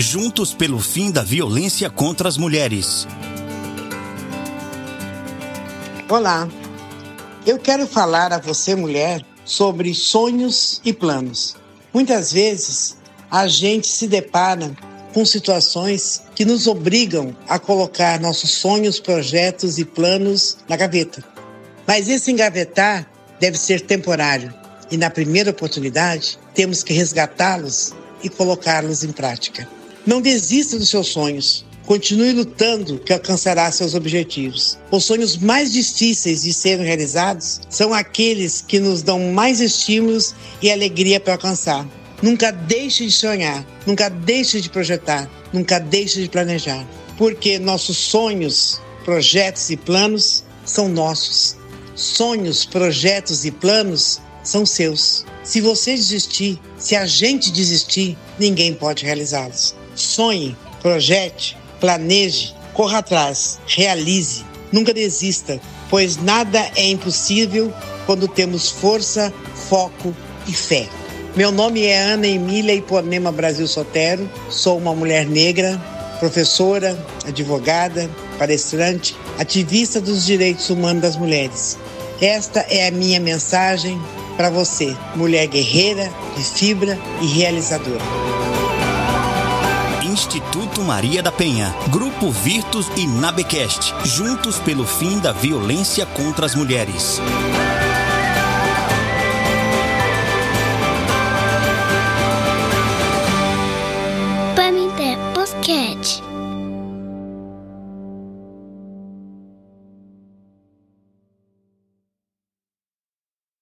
Juntos pelo fim da violência contra as mulheres. Olá, eu quero falar a você, mulher, sobre sonhos e planos. Muitas vezes a gente se depara com situações que nos obrigam a colocar nossos sonhos, projetos e planos na gaveta. Mas esse engavetar deve ser temporário e, na primeira oportunidade, temos que resgatá-los e colocá-los em prática. Não desista dos seus sonhos. Continue lutando que alcançará seus objetivos. Os sonhos mais difíceis de serem realizados são aqueles que nos dão mais estímulos e alegria para alcançar. Nunca deixe de sonhar, nunca deixe de projetar, nunca deixe de planejar, porque nossos sonhos, projetos e planos são nossos. Sonhos, projetos e planos são seus. Se você desistir, se a gente desistir, ninguém pode realizá-los. Sonhe, projete, planeje, corra atrás, realize. Nunca desista, pois nada é impossível quando temos força, foco e fé. Meu nome é Ana Emília Iponema Brasil Sotero, sou uma mulher negra, professora, advogada, palestrante, ativista dos direitos humanos das mulheres. Esta é a minha mensagem para você, mulher guerreira, de fibra e realizadora. Instituto Maria da Penha, Grupo Virtus e Nabecast, juntos pelo fim da violência contra as mulheres. Pamité Podcast.